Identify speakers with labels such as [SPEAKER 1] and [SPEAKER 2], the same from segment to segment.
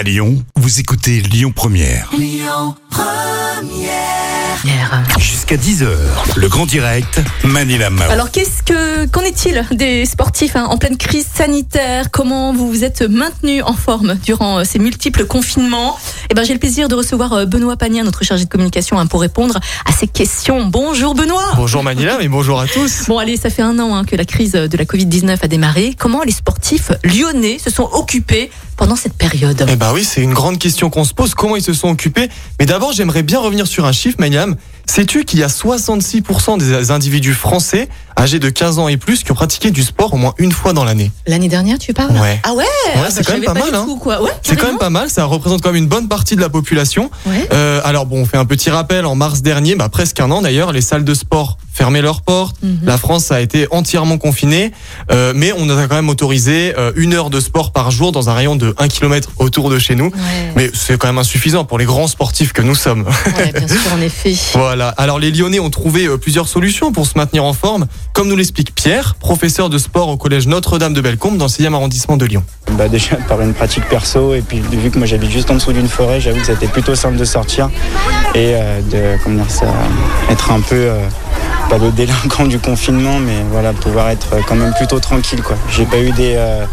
[SPEAKER 1] À Lyon, vous écoutez Lyon Première. Jusqu'à 10h, le grand direct, Manila Mao.
[SPEAKER 2] Alors qu'est-ce que qu'en est-il des sportifs hein, en pleine crise sanitaire? Comment vous vous êtes maintenus en forme durant euh, ces multiples confinements? Eh ben j'ai le plaisir de recevoir euh, Benoît Pagnat, notre chargé de communication, hein, pour répondre à ces questions. Bonjour Benoît.
[SPEAKER 3] Bonjour Manila, mais bonjour à tous.
[SPEAKER 2] Bon allez, ça fait un an hein, que la crise de la Covid-19 a démarré. Comment les sportifs lyonnais se sont occupés pendant cette période
[SPEAKER 3] ben oui, c'est une grande question qu'on se pose. Comment ils se sont occupés Mais d'abord, j'aimerais bien revenir sur un chiffre, Maniam. Sais-tu qu'il y a 66% des individus français âgés de 15 ans et plus qui ont pratiqué du sport au moins une fois dans l'année
[SPEAKER 2] L'année dernière, tu parles?
[SPEAKER 3] Ouais.
[SPEAKER 2] Ah ouais,
[SPEAKER 3] Ouais,
[SPEAKER 2] Ah
[SPEAKER 3] c'est
[SPEAKER 2] bah,
[SPEAKER 3] quand même pas mal, hein.
[SPEAKER 2] Ouais,
[SPEAKER 3] C'est quand même pas mal, ça représente quand même une bonne partie de la population.
[SPEAKER 2] Ouais.
[SPEAKER 3] Euh, alors bon, on fait un petit rappel, en mars dernier, bah, presque un an d'ailleurs, les salles de sport fermaient leurs portes,
[SPEAKER 2] Mhm.
[SPEAKER 3] la France a été entièrement confinée, euh, mais on a quand même autorisé euh, une heure de sport par jour dans un rayon de 1 km autour de chez nous.
[SPEAKER 2] Ouais.
[SPEAKER 3] Mais c'est quand même insuffisant pour les grands sportifs que nous sommes.
[SPEAKER 2] Ouais, bien sûr, en effet.
[SPEAKER 3] Voilà. Alors les Lyonnais ont trouvé euh, plusieurs solutions pour se maintenir en forme, comme nous l'explique Pierre, professeur de sport au collège Notre-Dame de Bellecombe dans le 6e arrondissement de Lyon.
[SPEAKER 4] Bah déjà par une pratique perso et puis vu que moi j'habite juste en dessous d'une forêt, j'avoue que c'était plutôt simple de sortir et euh, de comment dire être un peu euh, pas le délinquant du confinement, mais voilà pouvoir être quand même plutôt tranquille quoi. J'ai pas eu euh,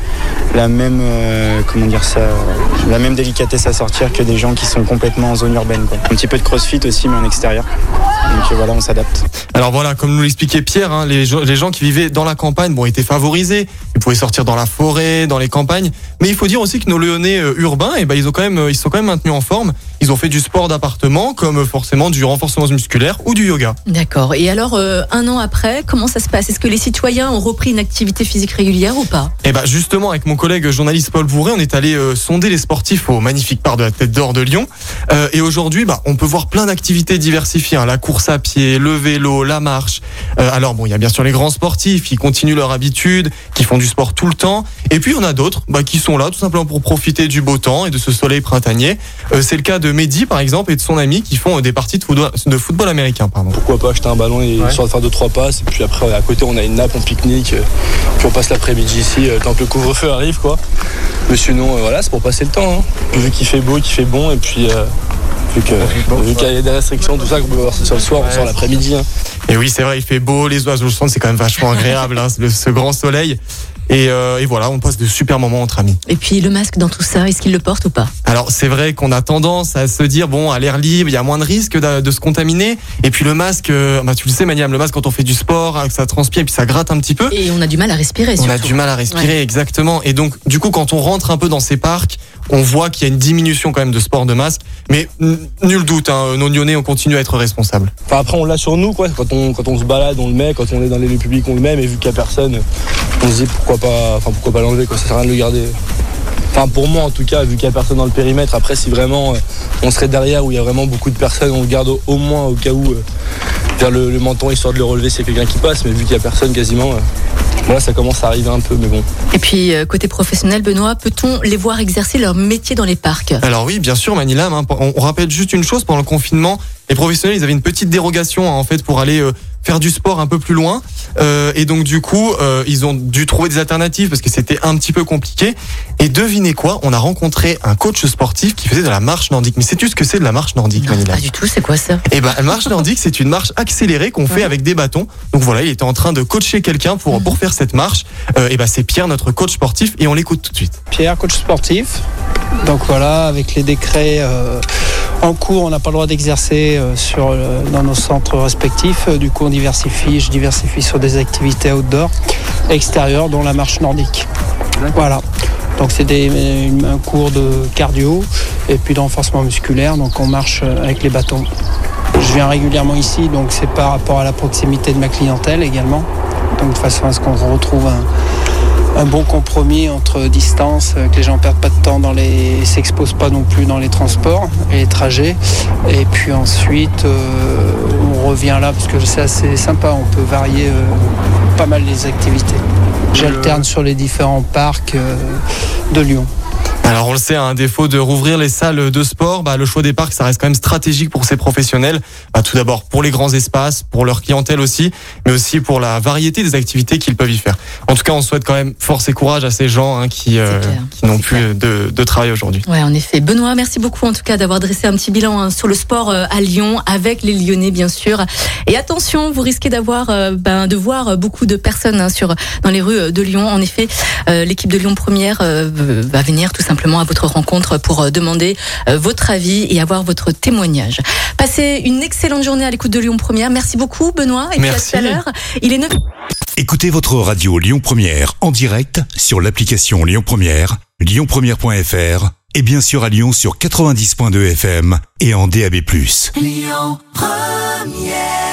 [SPEAKER 4] la même comment dire ça, la même délicatesse à sortir que des gens qui sont complètement en zone urbaine. Un petit peu de crossfit aussi mais en extérieur. Donc euh, voilà on s'adapte.
[SPEAKER 3] Alors voilà, comme nous l'expliquait Pierre, hein, les, gens- les gens qui vivaient dans la campagne bon, étaient favorisés. Ils pouvaient sortir dans la forêt, dans les campagnes. Mais il faut dire aussi que nos Lyonnais euh, urbains, eh ben, ils, ont quand même, euh, ils sont quand même maintenus en forme. Ils ont fait du sport d'appartement, comme forcément du renforcement musculaire ou du yoga.
[SPEAKER 2] D'accord. Et alors, euh, un an après, comment ça se passe? Est-ce que les citoyens ont repris une activité physique régulière ou pas?
[SPEAKER 3] Et ben justement, avec mon collègue journaliste Paul Bourré, on est allé euh, sonder les sportifs au magnifique parc de la Tête d'Or de Lyon. Euh, et aujourd'hui, bah, on peut voir plein d'activités diversifiées. hein. la course à pied, le vélo, la marche. Euh, alors bon, il y a bien sûr les grands sportifs qui continuent leur habitude, qui font du sport tout le temps. Et puis on a d'autres bah, qui sont là tout simplement pour profiter du beau temps et de ce soleil printanier. Euh, C'est le cas de Mehdi par exemple et de son ami qui font euh, des parties de football, de football américain. Pardon.
[SPEAKER 5] pourquoi pas acheter un ballon et
[SPEAKER 3] Ouais.
[SPEAKER 5] de faire deux trois passes et puis après à côté on a une nappe on pique-nique puis on passe l'après-midi ici tant que le couvre-feu arrive quoi mais sinon voilà c'est pour passer le temps hein. Vu qu'il fait beau qu'il fait bon et puis vu que- vu qu'il y a des restrictions tout ça qu'on peut voir sur le soir on sort l'après-midi hein.
[SPEAKER 3] Et oui, c'est vrai, il fait beau, les oiseaux chantent, c'est quand même vachement agréable, hein, le- ce grand soleil. Et, euh, et voilà, on passe de super moments entre amis.
[SPEAKER 2] Et puis le masque dans tout ça, est-ce qu'il le porte ou pas?
[SPEAKER 3] Alors c'est vrai qu'on a tendance à se dire bon à l'air libre il y a moins de risques de, de se contaminer et puis le masque euh, bah, tu le sais Maniam le masque quand on fait du sport hein, ça transpire et puis ça gratte un petit peu
[SPEAKER 2] Et on a du mal à respirer.
[SPEAKER 3] on a du mal à respirer exactement et donc du coup quand on rentre un peu dans ces parcs on voit qu'il y a une diminution quand même de sport de masque mais nul doute hein, nos Lyonnais on continue à être responsables.
[SPEAKER 5] Enfin, après on l'a sur nous quoi. Quand on, se balade on le met. Quand on est dans les lieux publics on le met. Mais vu qu'il y a personne on se dit pourquoi pas pourquoi pas l'enlever quoi. Ça sert à rien de le garder. Enfin pour moi en tout cas vu qu'il y a personne dans le périmètre après si vraiment euh, on serait derrière où il y a vraiment beaucoup de personnes on le garde au, moins au cas où euh, vers le, le menton histoire de le relever s'il y a quelqu'un qui passe. Mais vu qu'il y a personne quasiment voilà ça commence à arriver un peu mais bon
[SPEAKER 2] Et puis euh, côté professionnel, Benoît, peut-on les voir exercer leur métier dans les parcs?
[SPEAKER 3] Alors oui, bien sûr, Manilam. hein, on, on rappelle juste une chose pendant le confinement, les professionnels, ils avaient une petite dérogation hein, en fait pour aller euh, faire du sport un peu plus loin, Euh, et donc du coup, euh, ils ont dû trouver des alternatives parce que c'était un petit peu compliqué. Et devinez quoi? On a rencontré un coach sportif qui faisait de la marche nordique. Mais sais-tu ce que c'est de la marche nordique,
[SPEAKER 2] Non, pas du tout, c'est quoi ça?
[SPEAKER 3] Eh ben, la marche nordique, c'est une marche accélérée qu'on fait
[SPEAKER 2] Ouais.
[SPEAKER 3] avec des bâtons. Donc voilà, il était en train de coacher quelqu'un pour pour faire cette marche. Euh, et ben, c'est Pierre, notre coach sportif, et on l'écoute tout de suite.
[SPEAKER 6] Pierre, coach sportif. Donc voilà, avec les décrets euh, en cours, on n'a pas le droit d'exercer euh, sur euh, dans nos centres respectifs. Euh, Du coup, on diversifie. Je diversifie sur des activités outdoor, extérieures, dont la marche nordique. Voilà. Donc une- un cours de cardio et puis de renforcement musculaire. Donc on marche avec les bâtons. Je viens régulièrement ici, donc c'est par rapport à la proximité de ma clientèle également. Donc de façon à ce qu'on retrouve un, un bon compromis entre distance, euh, que les gens perdent pas de temps dans les, s'exposent pas non plus dans les transports et les trajets. Et puis ensuite, euh, on revient là parce que c'est assez sympa. On peut varier euh, pas mal les activités. J'alterne sur les différents parcs de Lyon.
[SPEAKER 3] Alors on le sait, un défaut de rouvrir les salles de sport, bah, le choix des parcs, ça reste quand même stratégique pour ces professionnels. Bah, tout d'abord pour les grands espaces, pour leur clientèle aussi, mais aussi pour la variété des activités qu'ils peuvent y faire. En tout cas, on souhaite quand même force et courage à ces gens hein, qui, euh, qui n'ont plus de, de travail aujourd'hui.
[SPEAKER 2] Ouais, en effet. Benoît, merci beaucoup en tout cas d'avoir dressé un petit bilan hein, sur le sport euh, à Lyon avec les Lyonnais bien sûr. Et attention, vous risquez d'avoir, euh, ben, de voir beaucoup de personnes hein, sur dans les rues de Lyon. En effet, l'équipe de Lyon Première va venir tout simplement à votre rencontre pour euh, demander euh, votre avis et avoir votre témoignage. Passez une excellente journée à l'écoute de Lyon Première. Merci beaucoup Benoît et
[SPEAKER 3] Merci.
[SPEAKER 2] puis à tout à l'heure. Il est 9
[SPEAKER 1] Écoutez votre radio Lyon Première en direct sur l'application Lyon Première, lyonpremière.fr et bien sûr à Lyon sur 90.2 FM et en DAB+.
[SPEAKER 7] Lyon Première